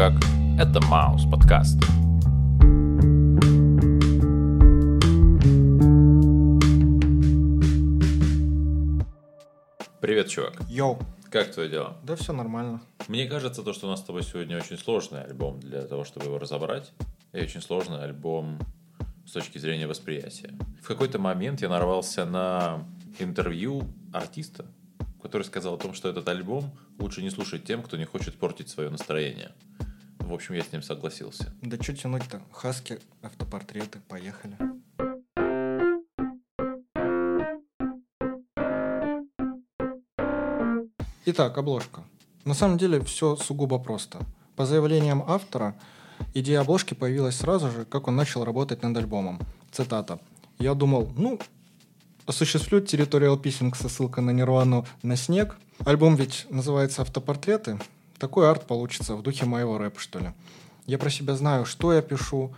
Как? Это Маус подкаст. Привет, чувак. Йоу. Как твое дело? Да все нормально. Мне кажется, то, что у нас с тобой сегодня очень сложный альбом для того, чтобы его разобрать. И очень сложный альбом с точки зрения восприятия. В какой-то момент я нарвался на интервью артиста, который сказал о том, что этот альбом лучше не слушать тем, кто не хочет портить свое настроение. В общем, я с ним согласился. Да что тянуть-то? Хаски, автопортреты, поехали. Итак, обложка. На самом деле все сугубо просто. По заявлениям автора, идея обложки появилась сразу же, как он начал работать над альбомом. Цитата. «Я думал, ну, осуществлю территориал писинг со ссылкой на Нирвану на снег. Альбом ведь называется «Автопортреты». Такой арт получится в духе моего рэпа, что ли. Я про себя знаю, что я пишу,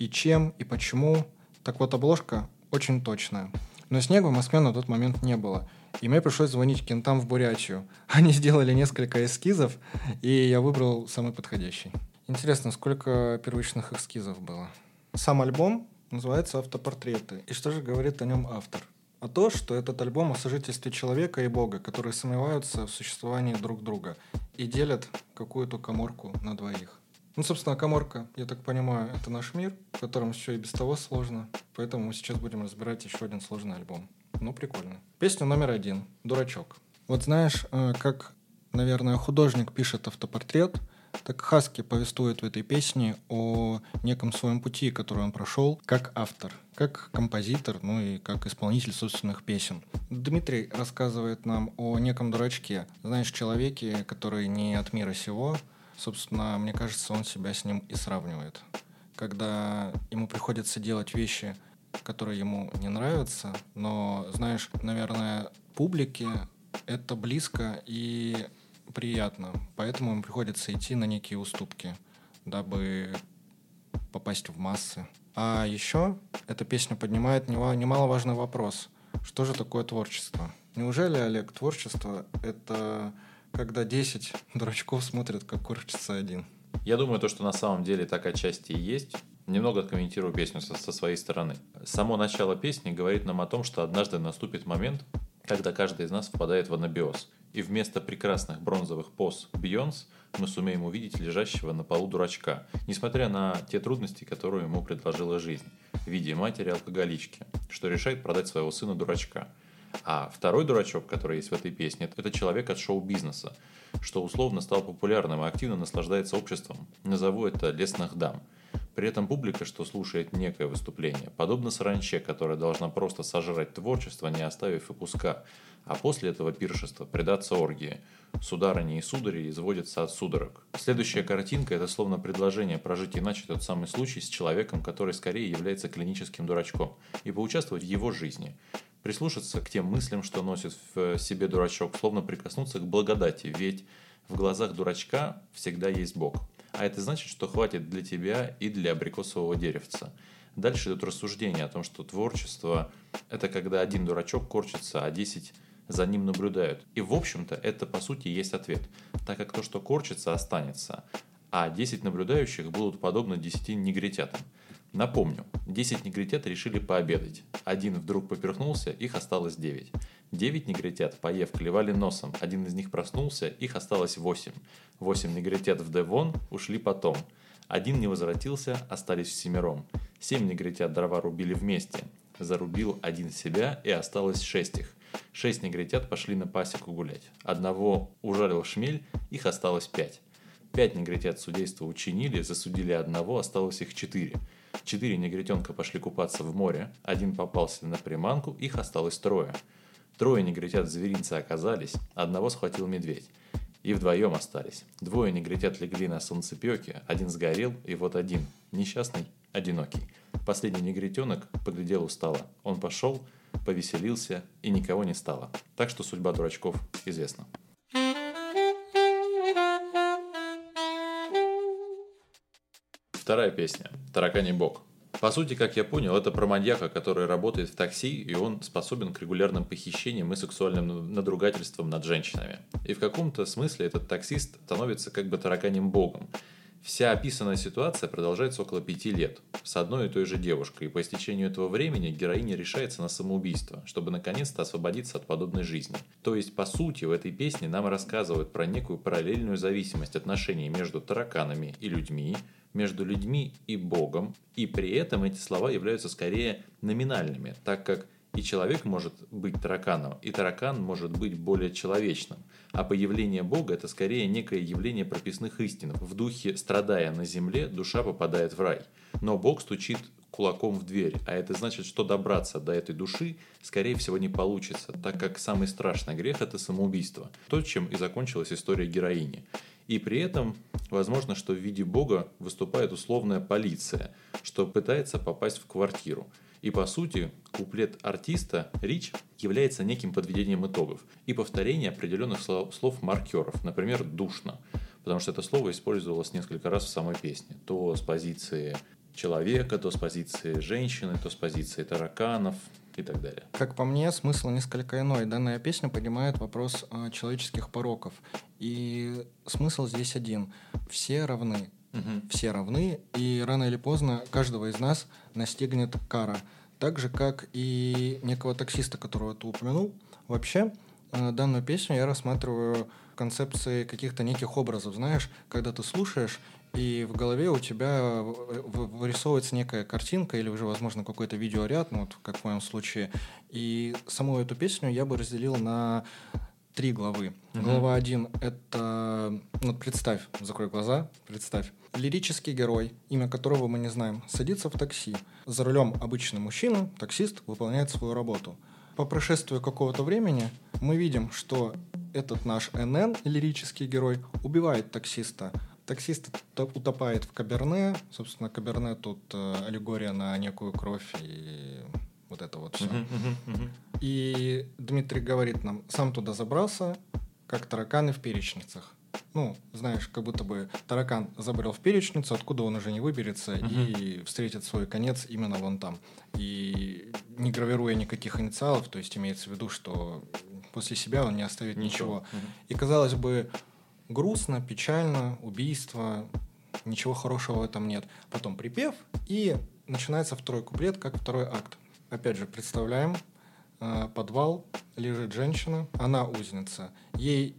и чем, и почему. Так вот, обложка очень точная. Но снега в Москве на тот момент не было. И мне пришлось звонить кентам в Бурятию. Они сделали несколько эскизов, и я выбрал самый подходящий. Интересно, сколько первичных эскизов было? Сам альбом называется «Автопортреты». И что же говорит о нем автор? А то, что этот альбом о сожительстве человека и Бога, которые сомневаются в существовании друг друга и делят какую-то коморку на двоих. Ну, собственно, коморка, я так понимаю, это наш мир, в котором все и без того сложно. Поэтому мы сейчас будем разбирать еще один сложный альбом. Ну, прикольно. Песня номер один. «Дурачок». Вот знаешь, э, как, наверное, художник пишет автопортрет, так Хаски повествует в этой песне о неком своем пути, который он прошел как автор, как композитор, ну и как исполнитель собственных песен. Дмитрий рассказывает нам о неком дурачке, знаешь, человеке, который не от мира сего, собственно, мне кажется, он себя с ним и сравнивает. Когда ему приходится делать вещи, которые ему не нравятся, но, знаешь, наверное, публике это близко и приятно, поэтому ему приходится идти на некие уступки, дабы попасть в массы. А еще эта песня поднимает немаловажный вопрос. Что же такое творчество? Неужели, Олег, творчество — это когда 10 дурачков смотрят, как корчится один? Я думаю, то, что на самом деле так отчасти и есть. Немного откомментирую песню со, со своей стороны. Само начало песни говорит нам о том, что однажды наступит момент, когда каждый из нас впадает в анабиоз. И вместо прекрасных бронзовых поз Бьонс мы сумеем увидеть лежащего на полу дурачка, несмотря на те трудности, которые ему предложила жизнь, в виде матери-алкоголички, что решает продать своего сына дурачка. А второй дурачок, который есть в этой песне, это человек от шоу-бизнеса, что условно стал популярным и активно наслаждается обществом. Назову это «лесных дам». При этом публика, что слушает некое выступление, подобно саранче, которая должна просто сожрать творчество, не оставив и куска, а после этого пиршества предаться оргии. Сударыни и судари изводятся от судорог. Следующая картинка – это словно предложение прожить иначе тот самый случай с человеком, который скорее является клиническим дурачком, и поучаствовать в его жизни. Прислушаться к тем мыслям, что носит в себе дурачок, словно прикоснуться к благодати, ведь в глазах дурачка всегда есть Бог. А это значит, что хватит для тебя и для абрикосового деревца. Дальше идут рассуждения о том, что творчество – это когда один дурачок корчится, а десять за ним наблюдают. И в общем-то это по сути есть ответ, так как то, что корчится, останется, а 10 наблюдающих будут подобны 10 негритятам. Напомню, 10 негритят решили пообедать. Один вдруг поперхнулся, их осталось 9. 9 негритят, поев, клевали носом. Один из них проснулся, их осталось 8. 8 негритят в Девон ушли потом. Один не возвратился, остались всемиром. 7 негритят дрова рубили вместе. Зарубил один себя и осталось 6 их. Шесть негритят пошли на пасеку гулять. Одного ужалил шмель, их осталось пять. Пять негритят судейства учинили, засудили одного, осталось их четыре. Четыре негритенка пошли купаться в море, один попался на приманку, их осталось трое. Трое негритят зверинца оказались, одного схватил медведь. И вдвоем остались. Двое негритят легли на солнцепеке, один сгорел, и вот один, несчастный, одинокий. Последний негритенок поглядел устало. Он пошел, повеселился и никого не стало. Так что судьба дурачков известна. Вторая песня «Тараканий бог». По сути, как я понял, это про маньяка, который работает в такси, и он способен к регулярным похищениям и сексуальным надругательствам над женщинами. И в каком-то смысле этот таксист становится как бы тараканим богом. Вся описанная ситуация продолжается около пяти лет с одной и той же девушкой, и по истечению этого времени героиня решается на самоубийство, чтобы наконец-то освободиться от подобной жизни. То есть, по сути, в этой песне нам рассказывают про некую параллельную зависимость отношений между тараканами и людьми, между людьми и Богом, и при этом эти слова являются скорее номинальными, так как и человек может быть тараканом, и таракан может быть более человечным. А появление Бога – это скорее некое явление прописных истин. В духе «страдая на земле, душа попадает в рай». Но Бог стучит кулаком в дверь, а это значит, что добраться до этой души, скорее всего, не получится, так как самый страшный грех – это самоубийство. То, чем и закончилась история героини. И при этом возможно, что в виде Бога выступает условная полиция, что пытается попасть в квартиру. И по сути, куплет артиста Рич является неким подведением итогов и повторение определенных слов-маркеров, например, «душно», потому что это слово использовалось несколько раз в самой песне. То с позиции человека, то с позиции женщины, то с позиции тараканов и так далее. Как по мне, смысл несколько иной. Данная песня поднимает вопрос э, человеческих пороков. И смысл здесь один. Все равны. Угу. Все равны, и рано или поздно каждого из нас настигнет кара. Так же, как и некого таксиста, которого ты упомянул. Вообще, э, данную песню я рассматриваю концепции каких-то неких образов, знаешь, когда ты слушаешь, и в голове у тебя вырисовывается некая картинка или уже, возможно, какой-то видеоряд, ну вот как в моем случае. И саму эту песню я бы разделил на три главы. Угу. Глава один — это... Ну, представь, закрой глаза, представь. Лирический герой, имя которого мы не знаем, садится в такси. За рулем обычный мужчина, таксист, выполняет свою работу. По прошествию какого-то времени мы видим, что этот наш НН, лирический герой, убивает таксиста. Таксист утопает в Каберне. Собственно, Каберне тут э, аллегория на некую кровь и вот это вот все. Uh-huh, uh-huh, uh-huh. И Дмитрий говорит нам, сам туда забрался, как тараканы в перечницах. Ну, знаешь, как будто бы таракан забрел в перечницу, откуда он уже не выберется uh-huh. и встретит свой конец именно вон там. И не гравируя никаких инициалов, то есть имеется в виду, что после себя он не оставит ничего. ничего. Uh-huh. И казалось бы, грустно, печально, убийство, ничего хорошего в этом нет. Потом припев, и начинается второй куплет, как второй акт. Опять же, представляем, подвал, лежит женщина, она узница. Ей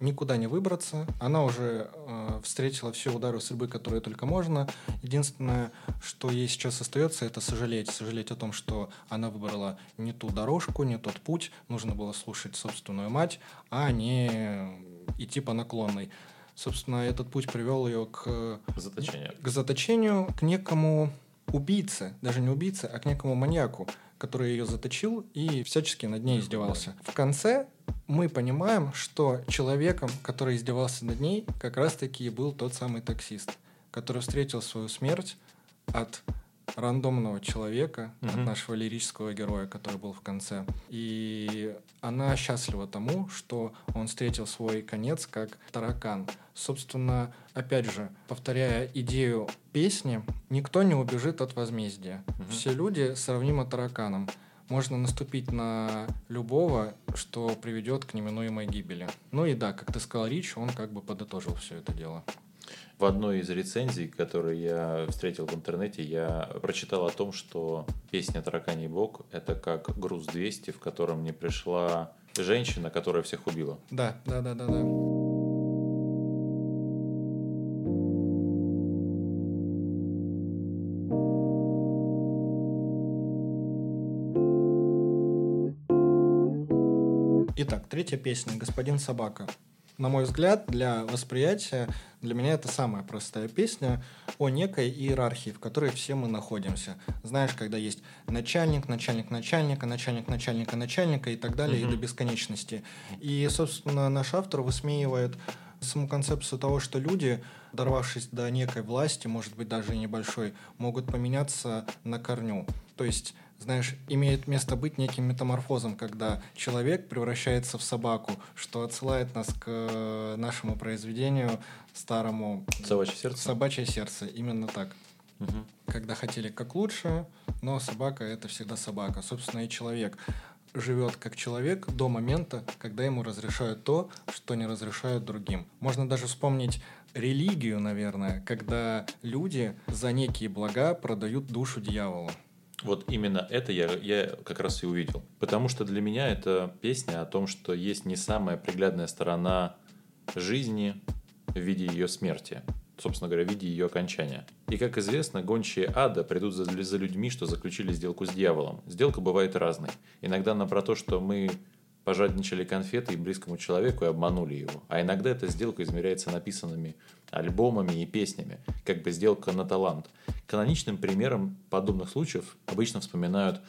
никуда не выбраться. Она уже э, встретила все удары судьбы, которые только можно. Единственное, что ей сейчас остается, это сожалеть. Сожалеть о том, что она выбрала не ту дорожку, не тот путь. Нужно было слушать собственную мать, а не идти по наклонной. Собственно, этот путь привел ее к заточению, к, заточению, к некому убийце, даже не убийце, а к некому маньяку, который ее заточил и всячески над ней издевался. В конце мы понимаем, что человеком, который издевался над ней, как раз-таки был тот самый таксист, который встретил свою смерть от рандомного человека, угу. от нашего лирического героя, который был в конце. И она счастлива тому, что он встретил свой конец как таракан. Собственно, опять же, повторяя идею песни, никто не убежит от возмездия. Угу. Все люди сравнимы тараканам. Можно наступить на любого, что приведет к неминуемой гибели. Ну и да, как ты сказал, Рич, он как бы подытожил все это дело. В одной из рецензий, которые я встретил в интернете, я прочитал о том, что песня «Тараканий бог» — это как «Груз 200», в котором не пришла женщина, которая всех убила. Да, да, да, да, да. Итак, третья песня «Господин собака» на мой взгляд, для восприятия, для меня это самая простая песня о некой иерархии, в которой все мы находимся. Знаешь, когда есть начальник, начальник начальника, начальник начальника начальника и так далее, mm-hmm. и до бесконечности. И, собственно, наш автор высмеивает саму концепцию того, что люди, дорвавшись до некой власти, может быть, даже небольшой, могут поменяться на корню. То есть знаешь, имеет место быть неким метаморфозом, когда человек превращается в собаку, что отсылает нас к э, нашему произведению старому «Собачье сердце». «Собачье сердце», именно так. Угу. Когда хотели как лучше, но собака — это всегда собака. Собственно, и человек. живет как человек до момента, когда ему разрешают то, что не разрешают другим. Можно даже вспомнить религию, наверное, когда люди за некие блага продают душу дьяволу. Вот именно это я, я как раз и увидел. Потому что для меня это песня о том, что есть не самая приглядная сторона жизни в виде ее смерти. Собственно говоря, в виде ее окончания. И, как известно, гончие ада придут за, за людьми, что заключили сделку с дьяволом. Сделка бывает разной. Иногда она про то, что мы пожадничали конфеты и близкому человеку и обманули его. А иногда эта сделка измеряется написанными альбомами и песнями, как бы сделка на талант. Каноничным примером подобных случаев обычно вспоминают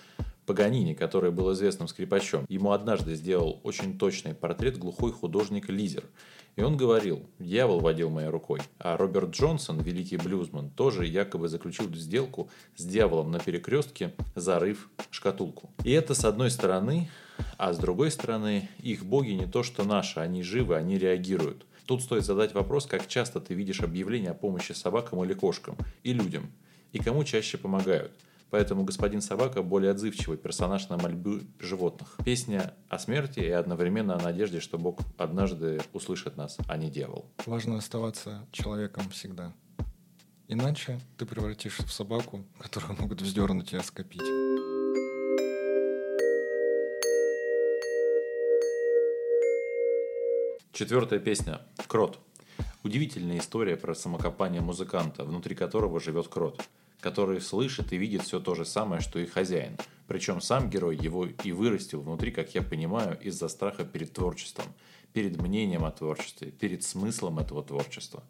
Паганини, который был известным скрипачом. Ему однажды сделал очень точный портрет глухой художник Лизер. И он говорил, дьявол водил моей рукой. А Роберт Джонсон, великий блюзман, тоже якобы заключил сделку с дьяволом на перекрестке, зарыв шкатулку. И это с одной стороны, а с другой стороны, их боги не то что наши, они живы, они реагируют. Тут стоит задать вопрос, как часто ты видишь объявления о помощи собакам или кошкам, и людям, и кому чаще помогают – Поэтому господин Собака более отзывчивый персонаж на мольбы животных. Песня о смерти и одновременно о надежде, что Бог однажды услышит нас, а не дьявол. Важно оставаться человеком всегда. Иначе ты превратишься в собаку, которую могут вздернуть и оскопить. Четвертая песня «Крот». Удивительная история про самокопание музыканта, внутри которого живет крот – который слышит и видит все то же самое, что и хозяин. Причем сам герой его и вырастил внутри, как я понимаю, из-за страха перед творчеством, перед мнением о творчестве, перед смыслом этого творчества.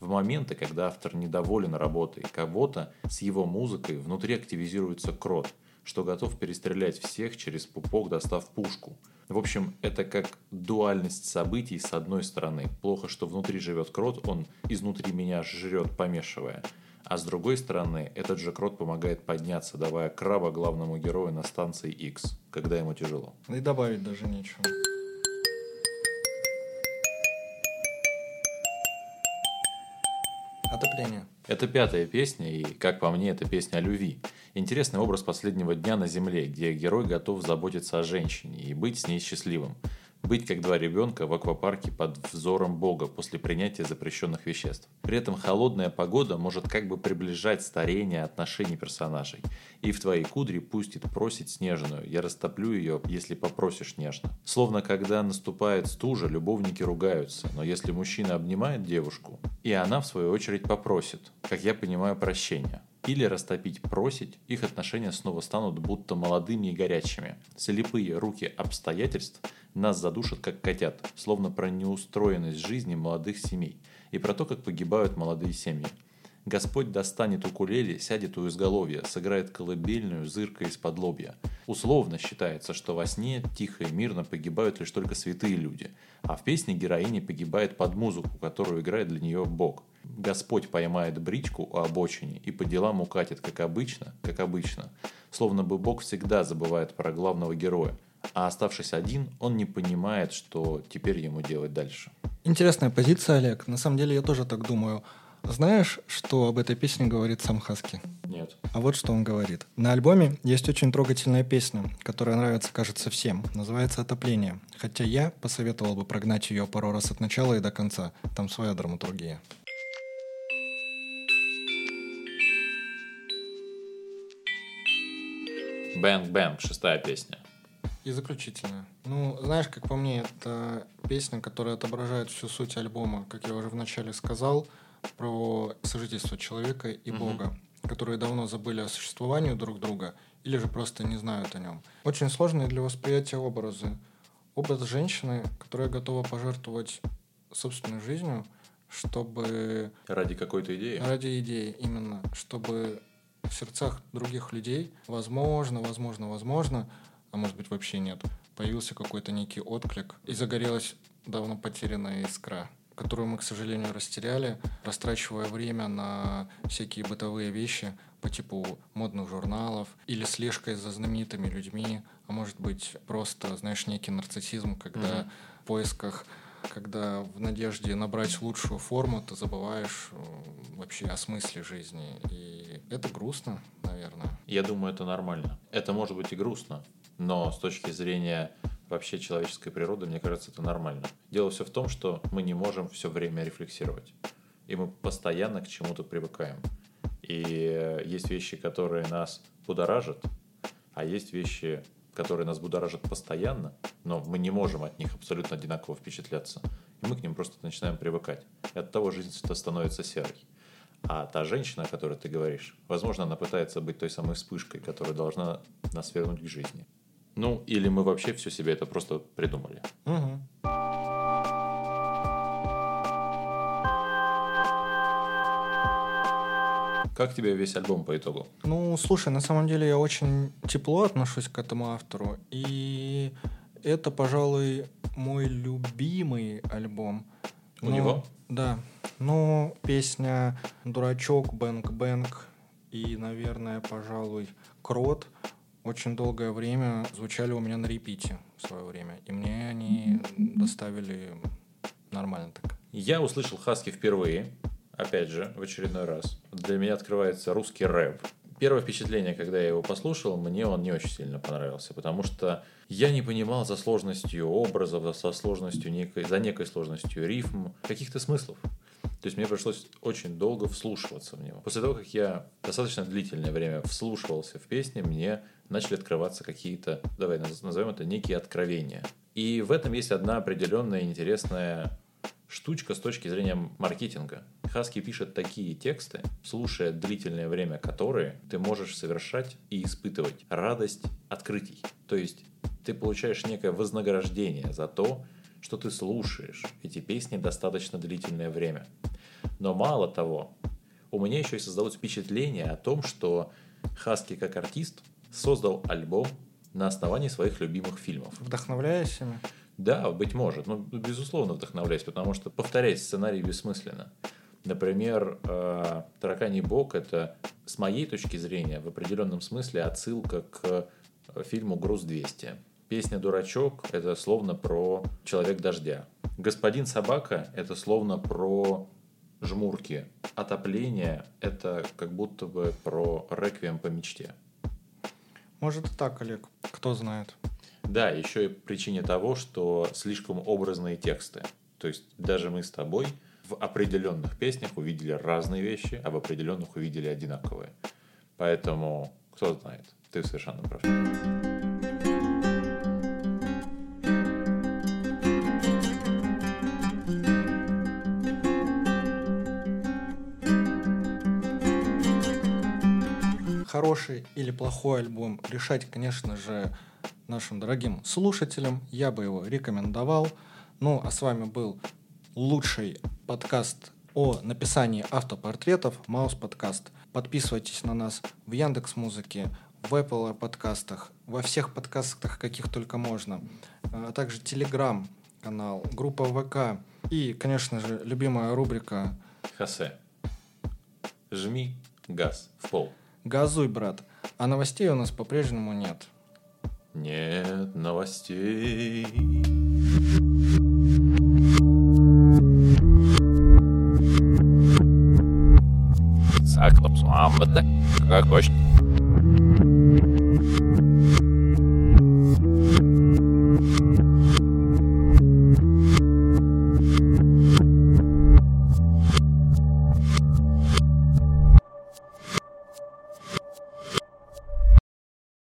В моменты, когда автор недоволен работой кого-то, с его музыкой внутри активизируется крот, что готов перестрелять всех через пупок, достав пушку. В общем, это как дуальность событий с одной стороны. Плохо, что внутри живет крот, он изнутри меня жрет, помешивая. А с другой стороны, этот же крот помогает подняться, давая краба главному герою на станции X, когда ему тяжело. И добавить даже нечего. Отопление. Это пятая песня, и, как по мне, это песня о любви. Интересный образ последнего дня на Земле, где герой готов заботиться о женщине и быть с ней счастливым быть как два ребенка в аквапарке под взором Бога после принятия запрещенных веществ. При этом холодная погода может как бы приближать старение отношений персонажей. И в твоей кудре пустит просить снежную, я растоплю ее, если попросишь нежно. Словно когда наступает стужа, любовники ругаются, но если мужчина обнимает девушку, и она в свою очередь попросит, как я понимаю, прощения, или растопить просить, их отношения снова станут будто молодыми и горячими. Слепые руки обстоятельств нас задушат как котят, словно про неустроенность жизни молодых семей и про то, как погибают молодые семьи. Господь достанет укулеле, сядет у изголовья, сыграет колыбельную, зырка из-под лобья. Условно считается, что во сне тихо и мирно погибают лишь только святые люди, а в песне героиня погибает под музыку, которую играет для нее Бог. Господь поймает бричку у обочине и по делам укатит, как обычно, как обычно. Словно бы Бог всегда забывает про главного героя, а оставшись один, он не понимает, что теперь ему делать дальше. Интересная позиция, Олег. На самом деле я тоже так думаю. Знаешь, что об этой песне говорит сам Хаски? Нет. А вот что он говорит. На альбоме есть очень трогательная песня, которая нравится, кажется, всем. Называется «Отопление». Хотя я посоветовал бы прогнать ее пару раз от начала и до конца. Там своя драматургия. Бэнг Бэнг, шестая песня. И заключительная. Ну, знаешь, как по мне, это песня, которая отображает всю суть альбома, как я уже вначале сказал – про сожительство человека и угу. Бога, которые давно забыли о существовании друг друга или же просто не знают о нем. Очень сложные для восприятия образы. Образ женщины, которая готова пожертвовать собственной жизнью, чтобы... Ради какой-то идеи? Ради идеи, именно. Чтобы в сердцах других людей, возможно, возможно, возможно, а может быть вообще нет, появился какой-то некий отклик и загорелась давно потерянная искра которую мы, к сожалению, растеряли, растрачивая время на всякие бытовые вещи по типу модных журналов или слежкой за знаменитыми людьми, а может быть просто, знаешь, некий нарциссизм, когда mm-hmm. в поисках когда в надежде набрать лучшую форму, ты забываешь э, вообще о смысле жизни. И это грустно, наверное. Я думаю, это нормально. Это может быть и грустно, Но с точки зрения вообще человеческой природы, мне кажется, это нормально. Дело все в том, что мы не можем все время рефлексировать. И мы постоянно к чему-то привыкаем. И есть вещи, которые нас будоражат, а есть вещи, которые нас будоражат постоянно, но мы не можем от них абсолютно одинаково впечатляться. И мы к ним просто начинаем привыкать. И от того жизнь становится серой. А та женщина, о которой ты говоришь, возможно, она пытается быть той самой вспышкой, которая должна нас вернуть к жизни. Ну, или мы вообще все себе это просто придумали. Угу. Как тебе весь альбом по итогу? Ну, слушай, на самом деле я очень тепло отношусь к этому автору. И это, пожалуй, мой любимый альбом. У него? Да. Ну, песня «Дурачок», «Бэнк Бэнк» и, наверное, пожалуй, «Крот» очень долгое время звучали у меня на репите в свое время. И мне они доставили нормально так. Я услышал Хаски впервые опять же, в очередной раз, для меня открывается русский рэп. Первое впечатление, когда я его послушал, мне он не очень сильно понравился, потому что я не понимал за сложностью образов, за сложностью некой, за некой сложностью рифм, каких-то смыслов. То есть мне пришлось очень долго вслушиваться в него. После того, как я достаточно длительное время вслушивался в песни, мне начали открываться какие-то, давай назовем это, некие откровения. И в этом есть одна определенная интересная штучка с точки зрения маркетинга. Хаски пишет такие тексты, слушая длительное время которые ты можешь совершать и испытывать радость открытий. То есть ты получаешь некое вознаграждение за то, что ты слушаешь эти песни достаточно длительное время. Но мало того, у меня еще и создалось впечатление о том, что Хаски как артист создал альбом на основании своих любимых фильмов. Вдохновляясь ими? Да, быть может. Ну, безусловно, вдохновляюсь, потому что повторять сценарий бессмысленно. Например, э, «Тараканий бог» — это, с моей точки зрения, в определенном смысле отсылка к э, фильму «Груз-200». Песня «Дурачок» — это словно про «Человек дождя». «Господин собака» — это словно про жмурки. Отопление — это как будто бы про реквием по мечте. Может и так, Олег. Кто знает. Да, еще и причине того, что слишком образные тексты. То есть даже мы с тобой в определенных песнях увидели разные вещи, а в определенных увидели одинаковые. Поэтому, кто знает, ты совершенно прав. Хороший или плохой альбом решать, конечно же, нашим дорогим слушателям. Я бы его рекомендовал. Ну, а с вами был лучший подкаст о написании автопортретов Маус Подкаст. Подписывайтесь на нас в Яндекс Музыке, в Apple подкастах, во всех подкастах, каких только можно, а также Telegram канал, группа ВК и, конечно же, любимая рубрика Хосе. Жми газ в пол. Газуй, брат. А новостей у нас по-прежнему нет. Нет новостей. Как хочешь.